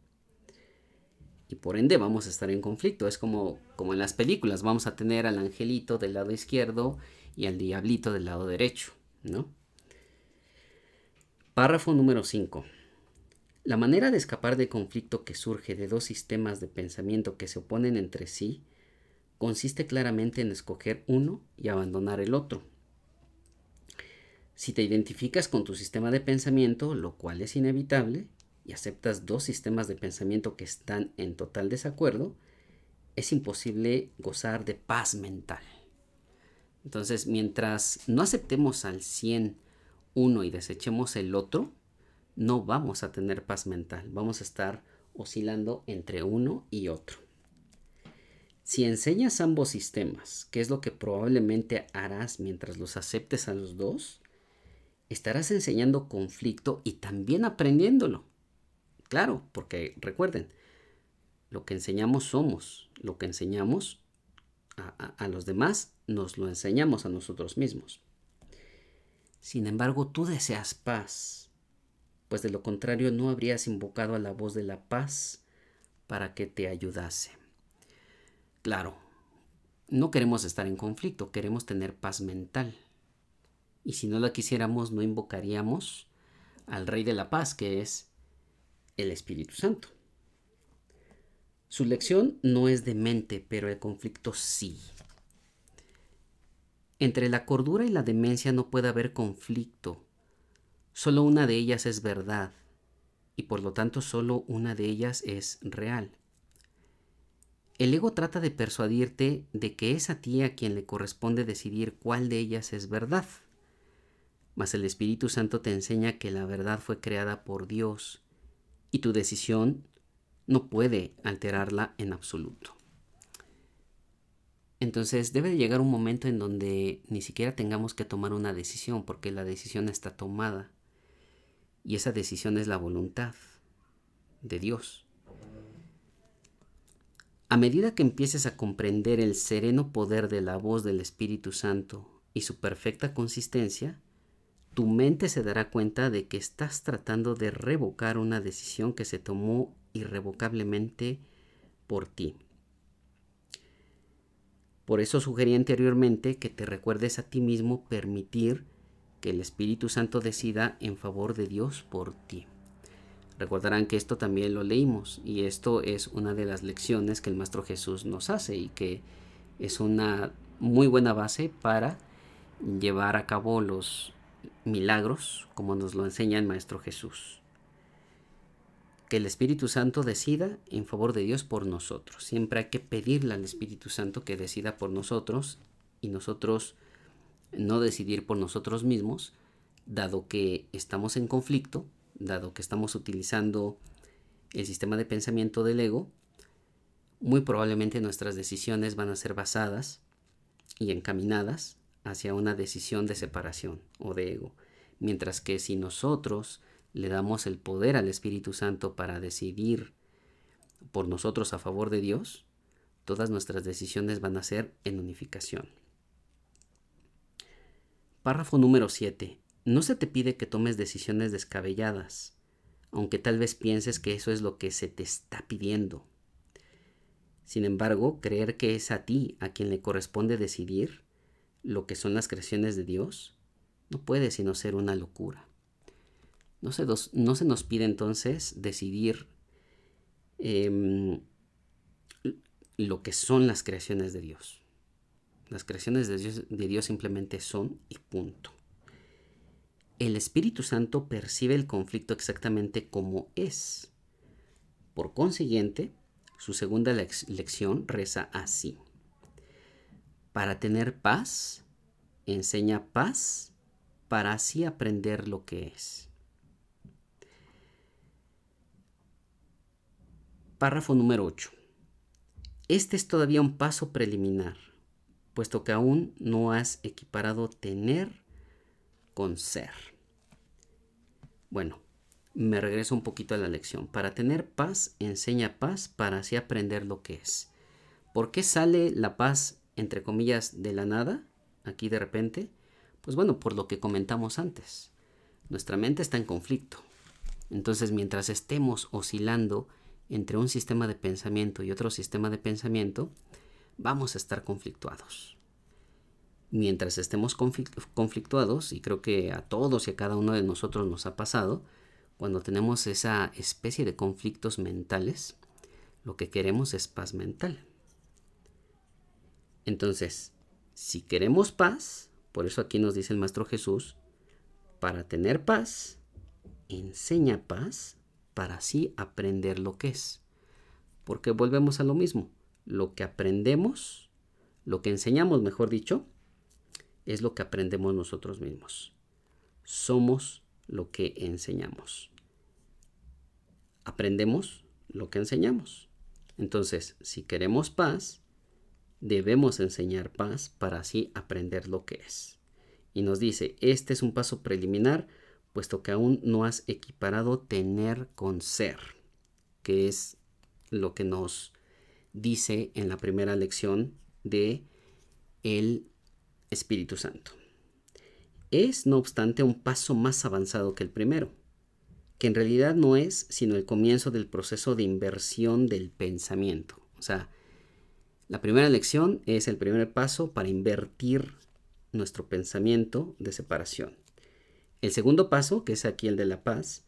[SPEAKER 1] Y por ende vamos a estar en conflicto. Es como, como en las películas, vamos a tener al angelito del lado izquierdo y al diablito del lado derecho, ¿no? Párrafo número 5. La manera de escapar del conflicto que surge de dos sistemas de pensamiento que se oponen entre sí consiste claramente en escoger uno y abandonar el otro. Si te identificas con tu sistema de pensamiento, lo cual es inevitable, y aceptas dos sistemas de pensamiento que están en total desacuerdo, es imposible gozar de paz mental. Entonces, mientras no aceptemos al 100 uno y desechemos el otro, no vamos a tener paz mental. Vamos a estar oscilando entre uno y otro. Si enseñas ambos sistemas, que es lo que probablemente harás mientras los aceptes a los dos, estarás enseñando conflicto y también aprendiéndolo. Claro, porque recuerden, lo que enseñamos somos, lo que enseñamos a, los demás, nos lo enseñamos a nosotros mismos. Sin embargo, tú deseas paz, pues de lo contrario no habrías invocado a la voz de la paz para que te ayudase. Claro, no queremos estar en conflicto, queremos tener paz mental. Y si no la quisiéramos, no invocaríamos al Rey de la Paz, que es el Espíritu Santo. Su lección no es de mente, pero el conflicto sí. Entre la cordura y la demencia no puede haber conflicto. Solo una de ellas es verdad, y por lo tanto solo una de ellas es real. El ego trata de persuadirte de que es a ti a quien le corresponde decidir cuál de ellas es verdad. Mas el Espíritu Santo te enseña que la verdad fue creada por Dios y tu decisión no puede alterarla en absoluto. Entonces debe de llegar un momento en donde ni siquiera tengamos que tomar una decisión porque la decisión está tomada y esa decisión es la voluntad de Dios. A medida que empieces a comprender el sereno poder de la voz del Espíritu Santo y su perfecta consistencia, tu mente se dará cuenta de que estás tratando de revocar una decisión que se tomó irrevocablemente por ti. Por eso sugerí anteriormente que te recuerdes a ti mismo permitir que el Espíritu Santo decida en favor de Dios por ti. Recordarán que esto también lo leímos y esto es una de las lecciones que el Maestro Jesús nos hace y que es una muy buena base para llevar a cabo los milagros, como nos lo enseña el Maestro Jesús. Que el Espíritu Santo decida en favor de Dios por nosotros. Siempre hay que pedirle al Espíritu Santo que decida por nosotros y nosotros no decidir por nosotros mismos, dado que estamos en conflicto, dado que estamos utilizando el sistema de pensamiento del ego, muy probablemente nuestras decisiones van a ser basadas y encaminadas hacia una decisión de separación o de ego. Mientras que si nosotros le damos el poder al Espíritu Santo para decidir por nosotros a favor de Dios, todas nuestras decisiones van a ser en unificación. Párrafo número 7. No se te pide que tomes decisiones descabelladas, aunque tal vez pienses que eso es lo que se te está pidiendo. Sin embargo, creer que es a ti a quien le corresponde decidir lo que son las creaciones de Dios, no puede sino ser una locura. No se, no se nos pide entonces decidir em, lo que son las creaciones de Dios. Las creaciones de Dios, de Dios simplemente son y punto. El Espíritu Santo percibe el conflicto exactamente como es. Por consiguiente, su segunda lección reza así. Para tener paz, enseña paz para así aprender lo que es. Párrafo número 8. Este es todavía un paso preliminar, puesto que aún no has equiparado tener con ser. Bueno, me regreso un poquito a la lección. Para tener paz, enseña paz para así aprender lo que es. ¿Por qué sale la paz, entre comillas, de la nada, aquí de repente? Pues bueno, por lo que comentamos antes. Nuestra mente está en conflicto. Entonces, mientras estemos oscilando entre un sistema de pensamiento y otro sistema de pensamiento, vamos a estar conflictuados. Mientras estemos conflictuados, y creo que a todos y a cada uno de nosotros nos ha pasado, cuando tenemos esa especie de conflictos mentales, lo que queremos es paz mental. Entonces, si queremos paz, por eso aquí nos dice el Maestro Jesús, para tener paz, enseña paz para así aprender lo que es. Porque volvemos a lo mismo. Lo que aprendemos, lo que enseñamos, mejor dicho, es lo que aprendemos nosotros mismos. Somos lo que enseñamos. Aprendemos lo que enseñamos. Entonces, si queremos paz, debemos enseñar paz para así aprender lo que es. Y nos dice, este es un paso preliminar puesto que aún no has equiparado tener con ser, que es lo que nos dice en la primera lección de el Espíritu Santo. Es, no obstante, un paso más avanzado que el primero, que en realidad no es sino el comienzo del proceso de inversión del pensamiento. O sea, la primera lección es el primer paso para invertir nuestro pensamiento de separación. El segundo paso, que es aquí el de la paz,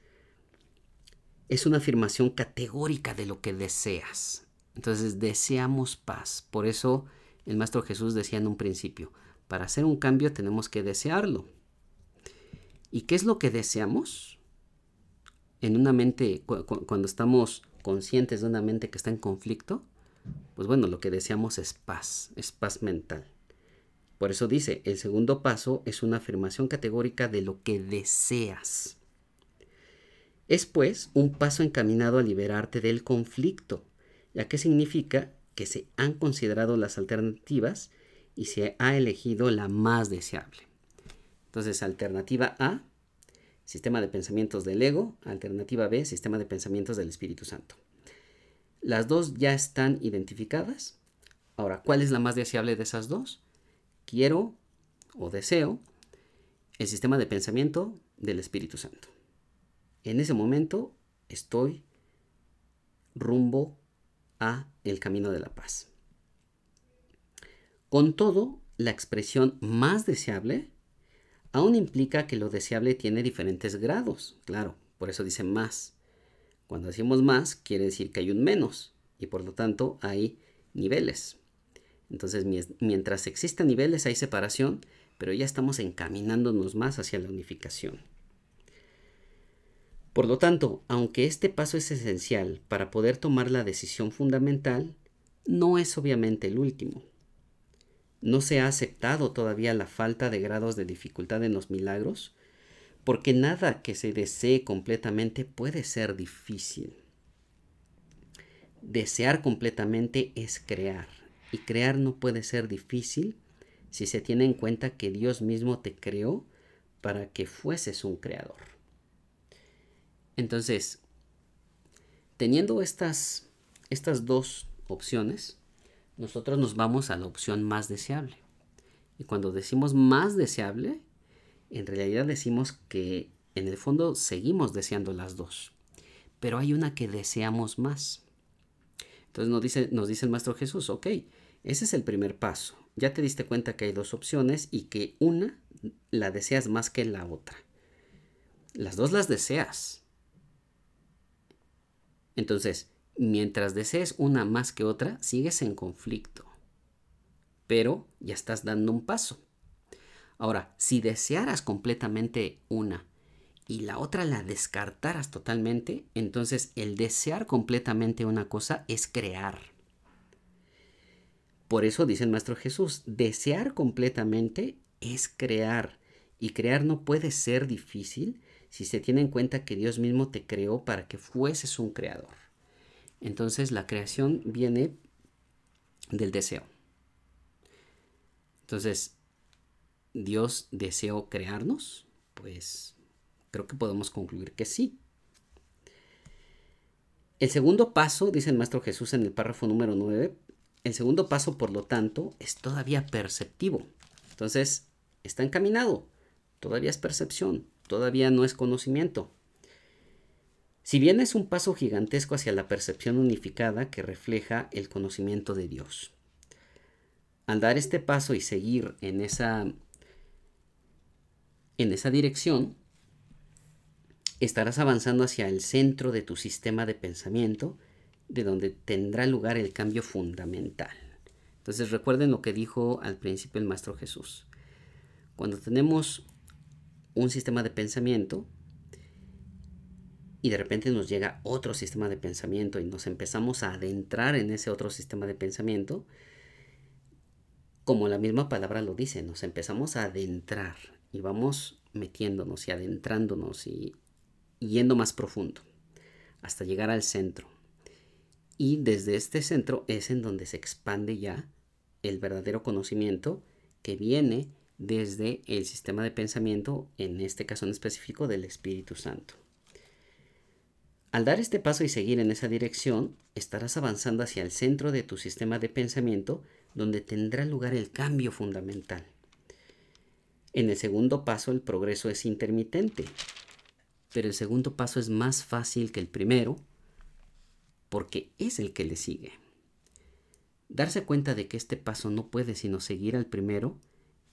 [SPEAKER 1] es una afirmación categórica de lo que deseas. Entonces deseamos paz. Por eso el Maestro Jesús decía en un principio, para hacer un cambio tenemos que desearlo. ¿Y qué es lo que deseamos? En una mente, cuando estamos conscientes de una mente que está en conflicto, pues bueno, lo que deseamos es paz, es paz mental. Por eso dice, el segundo paso es una afirmación categórica de lo que deseas. Es pues un paso encaminado a liberarte del conflicto, ya que significa que se han considerado las alternativas y se ha elegido la más deseable. Entonces, alternativa A, sistema de pensamientos del ego, alternativa B, sistema de pensamientos del Espíritu Santo. Las dos ya están identificadas. Ahora, ¿cuál es la más deseable de esas dos? quiero o deseo el sistema de pensamiento del Espíritu Santo. En ese momento estoy rumbo a el camino de la paz. Con todo, la expresión más deseable aún implica que lo deseable tiene diferentes grados, claro, por eso dice más. Cuando decimos más, quiere decir que hay un menos y por lo tanto hay niveles. Entonces, mientras existan niveles hay separación, pero ya estamos encaminándonos más hacia la unificación. Por lo tanto, aunque este paso es esencial para poder tomar la decisión fundamental, no es obviamente el último. No se ha aceptado todavía la falta de grados de dificultad en los milagros, porque nada que se desee completamente puede ser difícil. Desear completamente es crear. Y crear no puede ser difícil si se tiene en cuenta que Dios mismo te creó para que fueses un creador. Entonces, teniendo estas, estas dos opciones, nosotros nos vamos a la opción más deseable. Y cuando decimos más deseable, en realidad decimos que en el fondo seguimos deseando las dos. Pero hay una que deseamos más. Entonces nos dice, nos dice el Maestro Jesús, ok, ese es el primer paso. Ya te diste cuenta que hay dos opciones y que una la deseas más que la otra. Las dos las deseas. Entonces, mientras desees una más que otra, sigues en conflicto. Pero ya estás dando un paso. Ahora, si desearas completamente una y la otra la descartaras totalmente, entonces el desear completamente una cosa es crear. Por eso dice el Maestro Jesús, desear completamente es crear. Y crear no puede ser difícil si se tiene en cuenta que Dios mismo te creó para que fueses un creador. Entonces la creación viene del deseo. Entonces, ¿Dios deseó crearnos? Pues creo que podemos concluir que sí. El segundo paso, dice el Maestro Jesús en el párrafo número 9, el segundo paso, por lo tanto, es todavía perceptivo. Entonces, está encaminado, todavía es percepción, todavía no es conocimiento. Si bien es un paso gigantesco hacia la percepción unificada que refleja el conocimiento de Dios. Al dar este paso y seguir en esa en esa dirección, estarás avanzando hacia el centro de tu sistema de pensamiento, de donde tendrá lugar el cambio fundamental. Entonces recuerden lo que dijo al principio el Maestro Jesús. Cuando tenemos un sistema de pensamiento y de repente nos llega otro sistema de pensamiento y nos empezamos a adentrar en ese otro sistema de pensamiento, como la misma palabra lo dice, nos empezamos a adentrar y vamos metiéndonos y adentrándonos y yendo más profundo hasta llegar al centro. Y desde este centro es en donde se expande ya el verdadero conocimiento que viene desde el sistema de pensamiento, en este caso en específico del Espíritu Santo. Al dar este paso y seguir en esa dirección, estarás avanzando hacia el centro de tu sistema de pensamiento, donde tendrá lugar el cambio fundamental. En el segundo paso el progreso es intermitente, pero el segundo paso es más fácil que el primero porque es el que le sigue. Darse cuenta de que este paso no puede sino seguir al primero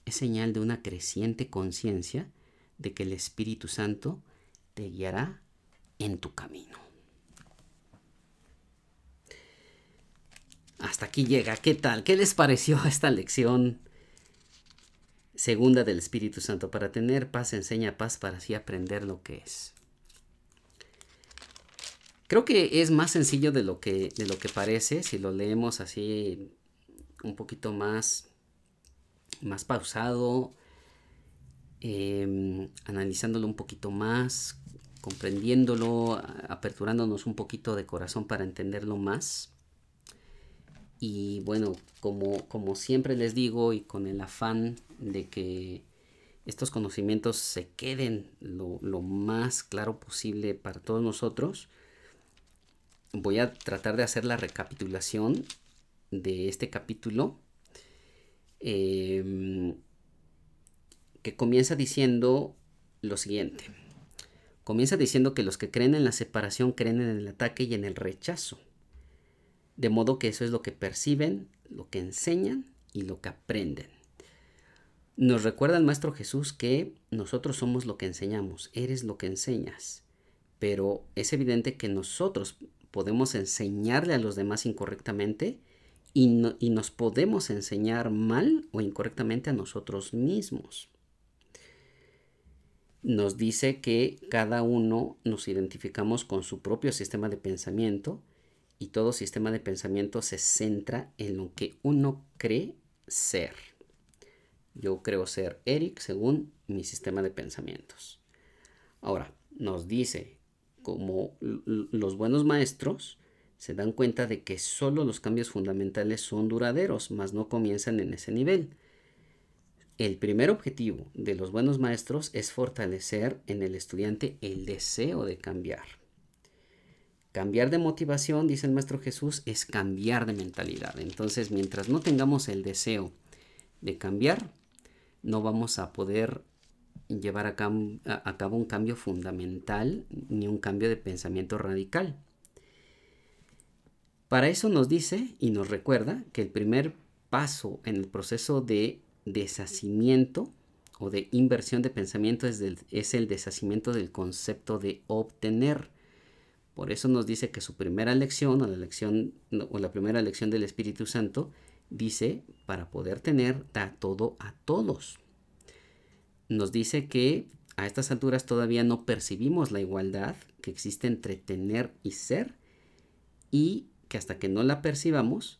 [SPEAKER 1] es señal de una creciente conciencia de que el Espíritu Santo te guiará en tu camino. Hasta aquí llega. ¿Qué tal? ¿Qué les pareció esta lección segunda del Espíritu Santo? Para tener paz enseña paz para así aprender lo que es. Creo que es más sencillo de lo que, de lo que parece si lo leemos así un poquito más, más pausado, em, analizándolo un poquito más, comprendiéndolo, aperturándonos un poquito de corazón para entenderlo más. Y bueno, como, como siempre les digo y con el afán de que estos conocimientos se queden lo, lo más claro posible para todos nosotros, voy a tratar de hacer la recapitulación de este capítulo em, que comienza diciendo lo siguiente. Comienza diciendo que los que creen en la separación creen en el ataque y en el rechazo. De modo que eso es lo que perciben, lo que enseñan y lo que aprenden. Nos recuerda el Maestro Jesús que nosotros somos lo que enseñamos, eres lo que enseñas. Pero es evidente que nosotros podemos enseñarle a los demás incorrectamente y, y nos podemos enseñar mal o incorrectamente a nosotros mismos. Nos dice que cada uno nos identificamos con su propio sistema de pensamiento y todo sistema de pensamiento se centra en lo que uno cree ser. Yo creo ser Eric según mi sistema de pensamientos. Ahora, nos dice como los buenos maestros, se dan cuenta de que solo los cambios fundamentales son duraderos, mas no comienzan en ese nivel. El primer objetivo de los buenos maestros es fortalecer en el estudiante el deseo de cambiar. Cambiar de motivación, dice el Maestro Jesús, es cambiar de mentalidad. Entonces, mientras no tengamos el deseo de cambiar, no vamos a poder llevar a, cabo un cambio fundamental ni un cambio de pensamiento radical. Para eso nos dice y nos recuerda que el primer paso en el proceso de deshacimiento o de inversión de pensamiento es, es, el deshacimiento del concepto de obtener. Por eso nos dice que su primera lección o la lección o la primera lección del Espíritu Santo dice para poder tener da todo a todos nos dice que a estas alturas todavía no percibimos la igualdad que existe entre tener y ser y que hasta que no la percibamos,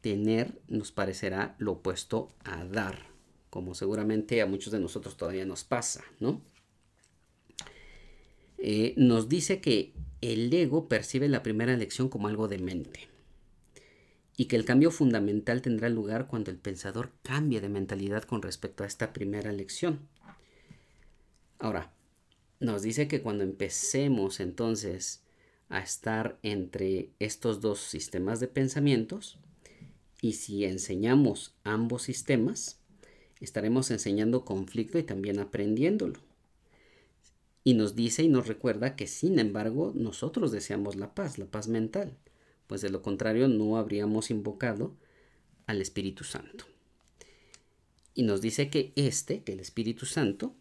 [SPEAKER 1] tener nos parecerá lo opuesto a dar, como seguramente a muchos de nosotros todavía nos pasa, ¿no? Eh, nos dice que el ego percibe la primera lección como algo demente y que el cambio fundamental tendrá lugar cuando el pensador cambie de mentalidad con respecto a esta primera lección. Ahora, nos dice que cuando empecemos entonces a estar entre estos dos sistemas de pensamientos, y si enseñamos ambos sistemas, estaremos enseñando conflicto y también aprendiéndolo. Y nos dice y nos recuerda que sin embargo nosotros deseamos la paz, la paz mental pues de lo contrario no habríamos invocado al Espíritu Santo. Y nos dice que este, que el Espíritu Santo,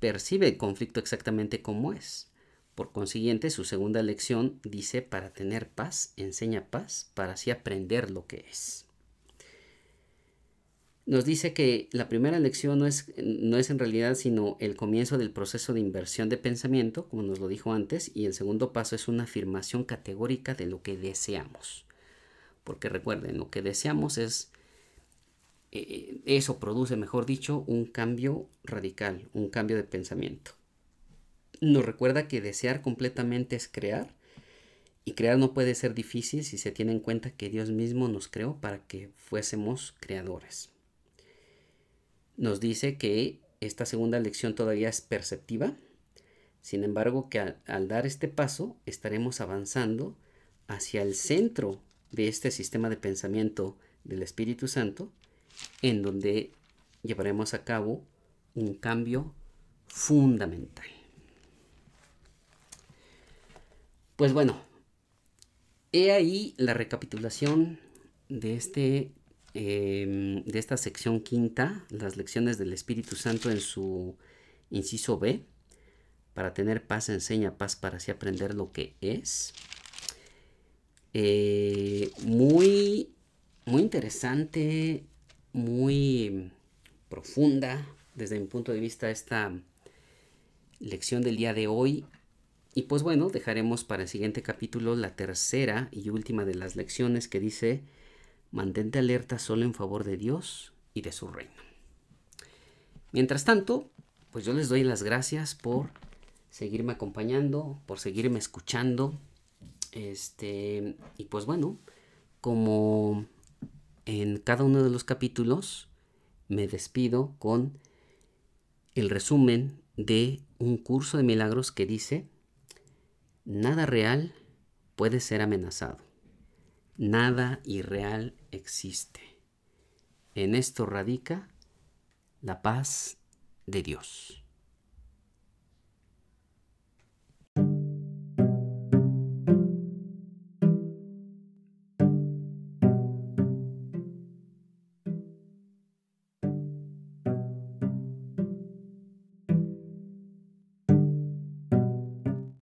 [SPEAKER 1] percibe el conflicto exactamente como es. Por consiguiente, su segunda lección dice, para tener paz, enseña paz, para así aprender lo que es nos dice que la primera lección no es, no es en realidad sino el comienzo del proceso de inversión de pensamiento, como nos lo dijo antes, y el segundo paso es una afirmación categórica de lo que deseamos. Porque recuerden, lo que deseamos es, eh, eso produce, mejor dicho, un cambio radical, un cambio de pensamiento. Nos recuerda que desear completamente es crear, y crear no puede ser difícil si se tiene en cuenta que Dios mismo nos creó para que fuésemos creadores nos dice que esta segunda lección todavía es perceptiva, sin embargo que al, dar este paso estaremos avanzando hacia el centro de este sistema de pensamiento del Espíritu Santo, en donde llevaremos a cabo un cambio fundamental. Pues bueno, he ahí la recapitulación de este Em, de esta sección quinta, las lecciones del Espíritu Santo en su inciso B. Para tener paz enseña paz para así aprender lo que es. Eh, muy, muy interesante, muy profunda desde mi punto de vista esta lección del día de hoy. Y pues bueno, dejaremos para el siguiente capítulo la tercera y última de las lecciones que dice Mantente alerta solo en favor de Dios y de su reino. Mientras tanto, pues yo les doy las gracias por seguirme acompañando, por seguirme escuchando. Este, y pues bueno, como en cada uno de los capítulos, me despido con el resumen de un curso de milagros que dice, nada real puede ser amenazado. Nada irreal existe. En esto radica la paz de Dios.